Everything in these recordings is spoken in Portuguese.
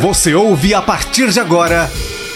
Você ouve a partir de agora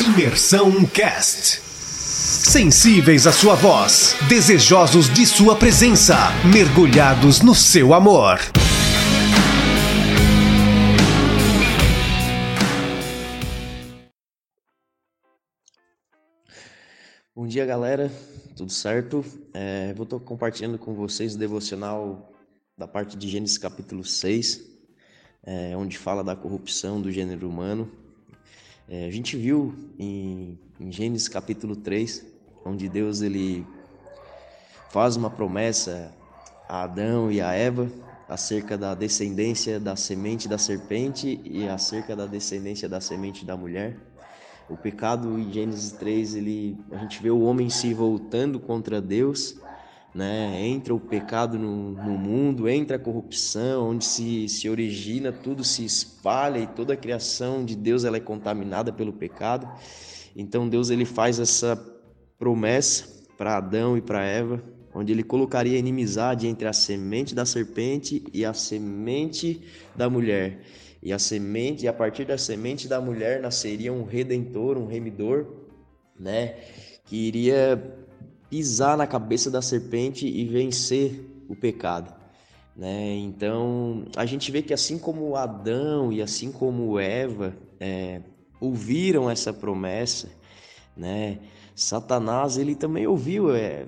Imersão Cast. Sensíveis à sua voz, desejosos de sua presença, mergulhados no seu amor. Bom dia, galera. Tudo certo? É, vou estar compartilhando com vocês o devocional da parte de Gênesis capítulo 6, é, onde fala da corrupção do gênero humano. É, a gente viu em, em Gênesis capítulo 3, onde Deus ele faz uma promessa a Adão e a Eva acerca da descendência da semente da serpente e acerca da descendência da semente da mulher. O pecado em Gênesis 3, ele, a gente vê o homem se voltando contra Deus, né? Entra o pecado no, no mundo, entra a corrupção, onde se, se origina, tudo se espalha e toda a criação de Deus ela é contaminada pelo pecado. Então Deus ele faz essa promessa para Adão e para Eva, onde ele colocaria inimizade entre a semente da serpente e a semente da mulher. E a semente, e a partir da semente da mulher nasceria um redentor, um remidor, né, que iria pisar na cabeça da serpente e vencer o pecado. Né? Então, a gente vê que assim como Adão e assim como Eva é, ouviram essa promessa, né? Satanás ele também ouviu, é,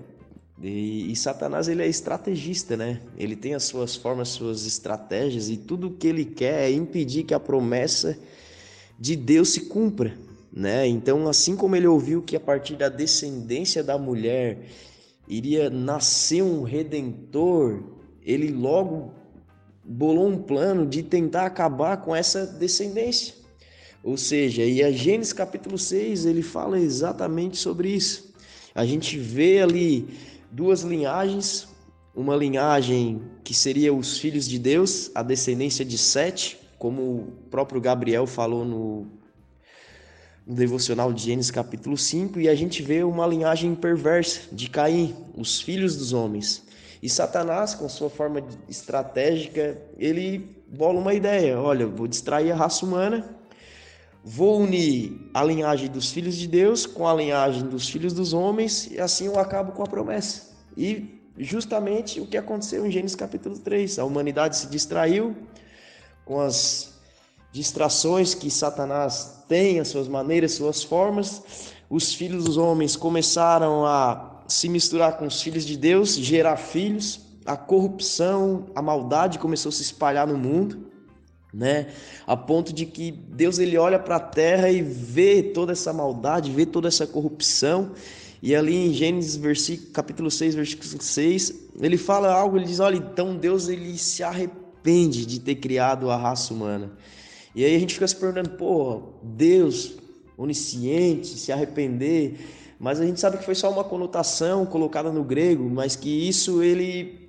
e, e, Satanás ele é estrategista, né? Ele tem as suas formas, suas estratégias e tudo que ele quer é impedir que a promessa de Deus se cumpra, né? Então, assim como ele ouviu que a partir da descendência da mulher iria nascer um redentor, ele logo bolou um plano de tentar acabar com essa descendência. Ou seja, e a Gênesis capítulo 6, ele fala exatamente sobre isso. A gente vê ali duas linhagens, uma linhagem que seria os filhos de Deus, a descendência de Sete, como o próprio Gabriel falou no no devocional de Gênesis capítulo 5, e a gente vê uma linhagem perversa de Caim, os filhos dos homens. E Satanás, com sua forma estratégica, ele bola uma ideia: olha, vou distrair a raça humana, vou unir a linhagem dos filhos de Deus com a linhagem dos filhos dos homens, e assim eu acabo com a promessa. E justamente o que aconteceu em Gênesis capítulo 3: a humanidade se distraiu com as distrações que Satanás tem, as suas maneiras, suas formas. Os filhos dos homens começaram a se misturar com os filhos de Deus, gerar filhos. A corrupção, a maldade começou a se espalhar no mundo, né? A ponto de que Deus ele olha para a terra e vê toda essa maldade, vê toda essa corrupção. E ali em Gênesis versículo, capítulo 6, versículo 6, ele fala algo, ele diz: "Olha, então Deus ele se arrepende de ter criado a raça humana. E aí a gente fica se perguntando, pô, Deus onisciente, se arrepender, mas a gente sabe que foi só uma conotação colocada no grego, mas que isso ele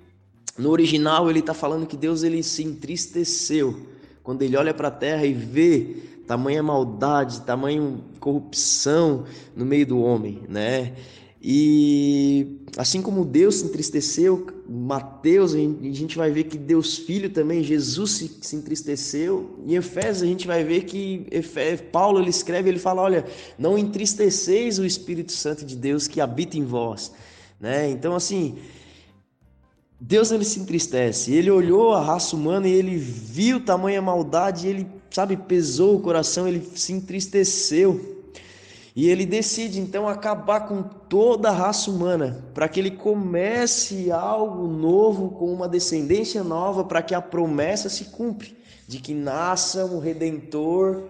no original ele está falando que Deus ele se entristeceu quando ele olha para a terra e vê tamanha maldade, tamanha corrupção no meio do homem, né? E assim como Deus se entristeceu, Mateus, a gente vai ver que Deus Filho também, Jesus se, se entristeceu. Em Efésios a gente vai ver que Paulo ele escreve, ele fala, olha, não entristeceis o Espírito Santo de Deus que habita em vós, né? Então assim, Deus ele se entristece. Ele olhou a raça humana e ele viu tamanha maldade, ele, sabe, pesou o coração, ele se entristeceu. E ele decide então acabar com toda a raça humana, para que ele comece algo novo com uma descendência nova, para que a promessa se cumpra de que nasça um redentor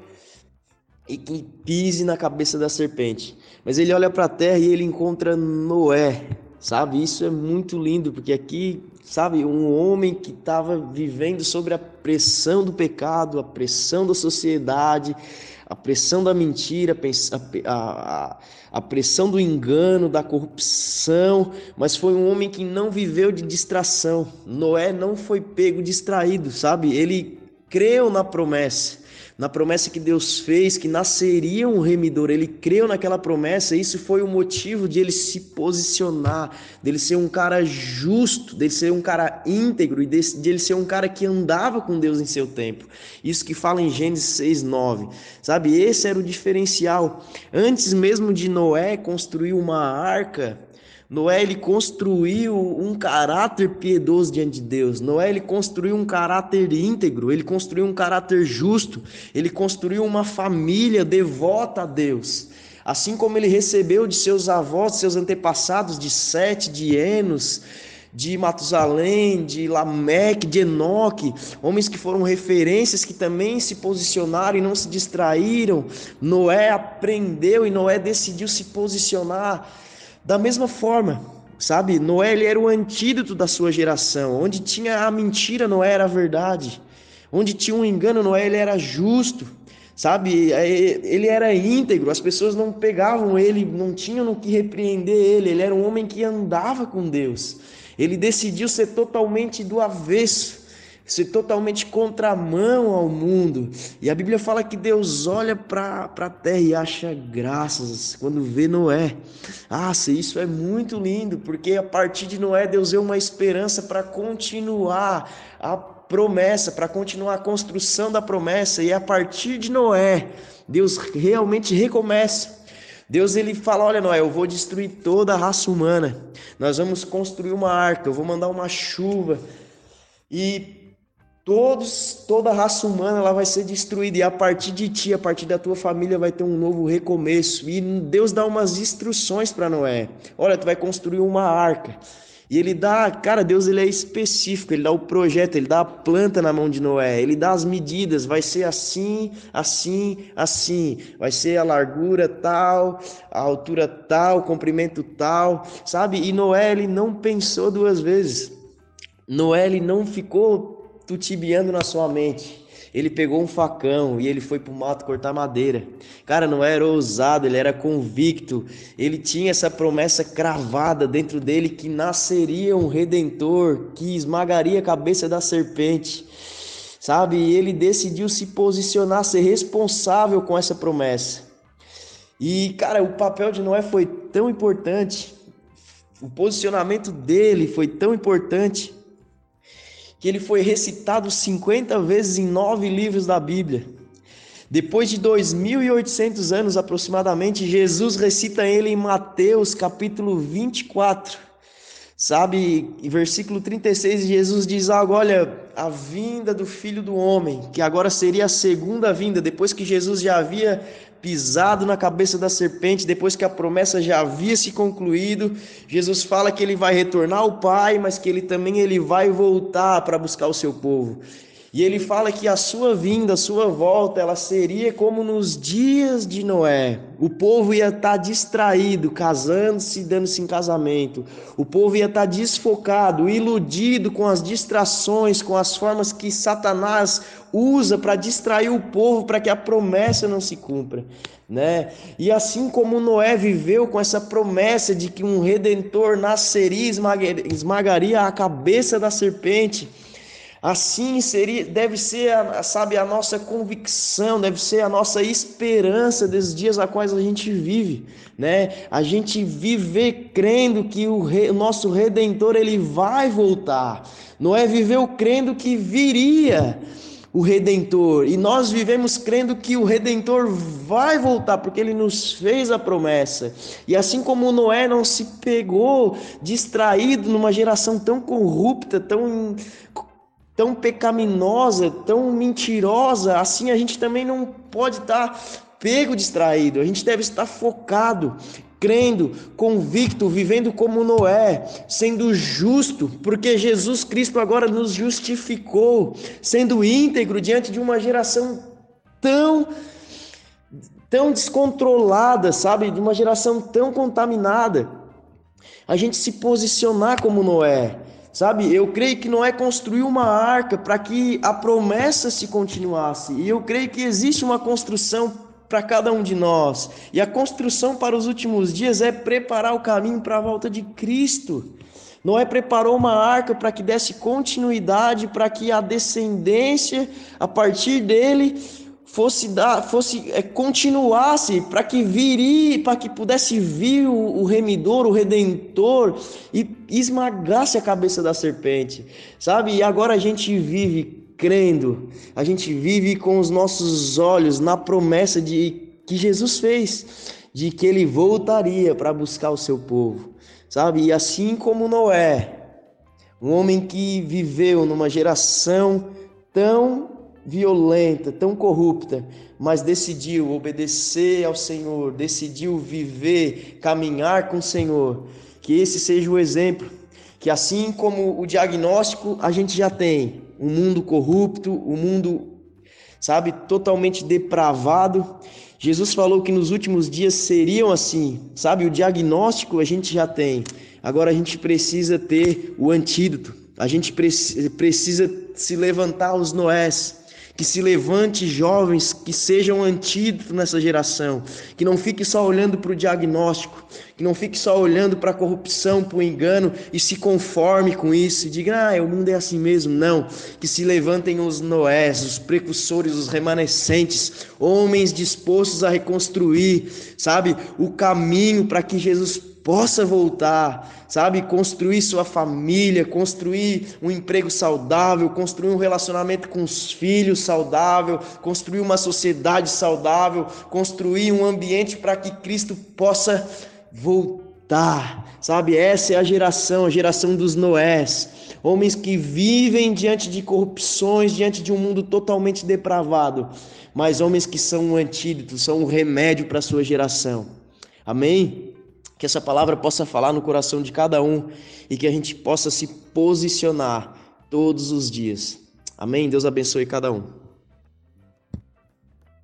e que pise na cabeça da serpente. Mas ele olha para a terra e ele encontra Noé, sabe? Isso é muito lindo, porque aqui, sabe, um homem que estava vivendo sobre a pressão do pecado, a pressão da sociedade, a pressão da mentira, a, a, a, pressão do engano, da corrupção, mas foi um homem que não viveu de distração. Noé não foi pego distraído, sabe? Ele creu na promessa na promessa que Deus fez, que nasceria um remidor. Ele creu naquela promessa, e isso foi o motivo de ele se posicionar, dele ser um cara justo, dele ser um cara íntegro e de, de ele ser um cara que andava com Deus em seu tempo. Isso que fala em Gênesis 6, 9. Sabe, esse era o diferencial. Antes mesmo de Noé construir uma arca, Noé ele construiu um caráter piedoso diante de Deus. Noé ele construiu um caráter íntegro, ele construiu um caráter justo, ele construiu uma família devota a Deus. Assim como ele recebeu de seus avós, de seus antepassados, de Sete, de Enos, de Matusalém, de Lameque, de Enoque, homens que foram referências que também se posicionaram e não se distraíram. Noé aprendeu e Noé decidiu se posicionar da mesma forma, sabe? Noé ele era o antídoto da sua geração. Onde tinha a mentira, Noé era a verdade. Onde tinha um engano, Noé ele era justo. Sabe? É, ele era íntegro, as pessoas não pegavam ele, não tinham no que repreender ele. Ele era um homem que andava com Deus. Ele decidiu ser totalmente do avesso ser totalmente contramão ao mundo. E a Bíblia fala que Deus olha para a terra e acha graças quando vê Noé. Ah, isso é muito lindo, porque a partir de Noé Deus deu uma esperança para continuar a promessa, para continuar a construção da promessa. E a partir de Noé, Deus realmente recomeça. Deus ele fala: Olha, Noé, eu vou destruir toda a raça humana. Nós vamos construir uma arca, eu vou mandar uma chuva. E Todos, toda a raça humana ela vai ser destruída e a partir de ti, a partir da tua família vai ter um novo recomeço. E Deus dá umas instruções para Noé. Olha, tu vai construir uma arca. E ele dá, cara, Deus ele é específico, ele dá o projeto, ele dá a planta na mão de Noé, ele dá as medidas, vai ser assim, assim, assim, vai ser a largura tal, a altura tal, o comprimento tal, sabe? E Noé ele não pensou duas vezes. Noé ele não ficou tutibiando na sua mente. Ele pegou um facão e ele foi para o mato cortar madeira. Cara, não era ousado, ele era convicto. Ele tinha essa promessa cravada dentro dele que nasceria um redentor que esmagaria a cabeça da serpente. Sabe? E ele decidiu se posicionar, ser responsável com essa promessa. E, cara, o papel de Noé foi tão importante. O posicionamento dele foi tão importante que ele foi recitado 50 vezes em nove livros da Bíblia. Depois de 2.800 anos aproximadamente, Jesus recita ele em Mateus capítulo 24. Sabe, em versículo 36, Jesus diz algo: olha, a vinda do filho do homem, que agora seria a segunda vinda, depois que Jesus já havia pisado na cabeça da serpente, depois que a promessa já havia se concluído, Jesus fala que ele vai retornar ao Pai, mas que ele também ele vai voltar para buscar o seu povo. E ele fala que a sua vinda, a sua volta, ela seria como nos dias de Noé. O povo ia estar tá distraído, casando-se, dando-se em casamento. O povo ia estar tá desfocado, iludido com as distrações, com as formas que Satanás usa para distrair o povo para que a promessa não se cumpra, né? E assim como Noé viveu com essa promessa de que um redentor nasceria, esmagaria a cabeça da serpente, Assim seria, deve ser, a, sabe, a nossa convicção, deve ser a nossa esperança desses dias a quais a gente vive, né? A gente viver crendo que o, re, o nosso redentor ele vai voltar. Noé viveu crendo que viria o redentor, e nós vivemos crendo que o redentor vai voltar, porque ele nos fez a promessa. E assim como Noé não se pegou distraído numa geração tão corrupta, tão tão pecaminosa, tão mentirosa, assim a gente também não pode estar pego distraído. A gente deve estar focado, crendo, convicto, vivendo como Noé, sendo justo, porque Jesus Cristo agora nos justificou, sendo íntegro diante de uma geração tão tão descontrolada, sabe, de uma geração tão contaminada. A gente se posicionar como Noé, Sabe, eu creio que Noé construiu uma arca para que a promessa se continuasse. E eu creio que existe uma construção para cada um de nós. E a construção para os últimos dias é preparar o caminho para a volta de Cristo. Noé preparou uma arca para que desse continuidade, para que a descendência a partir dele fosse dar, fosse é, continuasse, para que viria, para que pudesse vir o, o remidor, o redentor e esmagasse a cabeça da serpente, sabe? E agora a gente vive crendo, a gente vive com os nossos olhos na promessa de que Jesus fez, de que ele voltaria para buscar o seu povo, sabe? E assim como Noé, um homem que viveu numa geração tão violenta, tão corrupta, mas decidiu obedecer ao Senhor, decidiu viver, caminhar com o Senhor. Que esse seja o exemplo, que assim como o diagnóstico a gente já tem, um mundo corrupto, um mundo, sabe, totalmente depravado. Jesus falou que nos últimos dias seriam assim, sabe? O diagnóstico a gente já tem. Agora a gente precisa ter o antídoto. A gente precisa se levantar os Noés que se levante jovens que sejam antídoto nessa geração, que não fique só olhando para o diagnóstico, que não fique só olhando para a corrupção, para o engano e se conforme com isso e diga, ah, o mundo é assim mesmo. Não, que se levantem os Noés, os precursores, os remanescentes, homens dispostos a reconstruir, sabe, o caminho para que Jesus possa voltar, sabe? Construir sua família, construir um emprego saudável, construir um relacionamento com os filhos saudável, construir uma sociedade saudável, construir um ambiente para que Cristo possa voltar, sabe? Essa é a geração, a geração dos Noés. Homens que vivem diante de corrupções, diante de um mundo totalmente depravado, mas homens que são um antídoto, são um remédio para a sua geração. Amém? Que essa palavra possa falar no coração de cada um e que a gente possa se posicionar todos os dias. Amém? Deus abençoe cada um.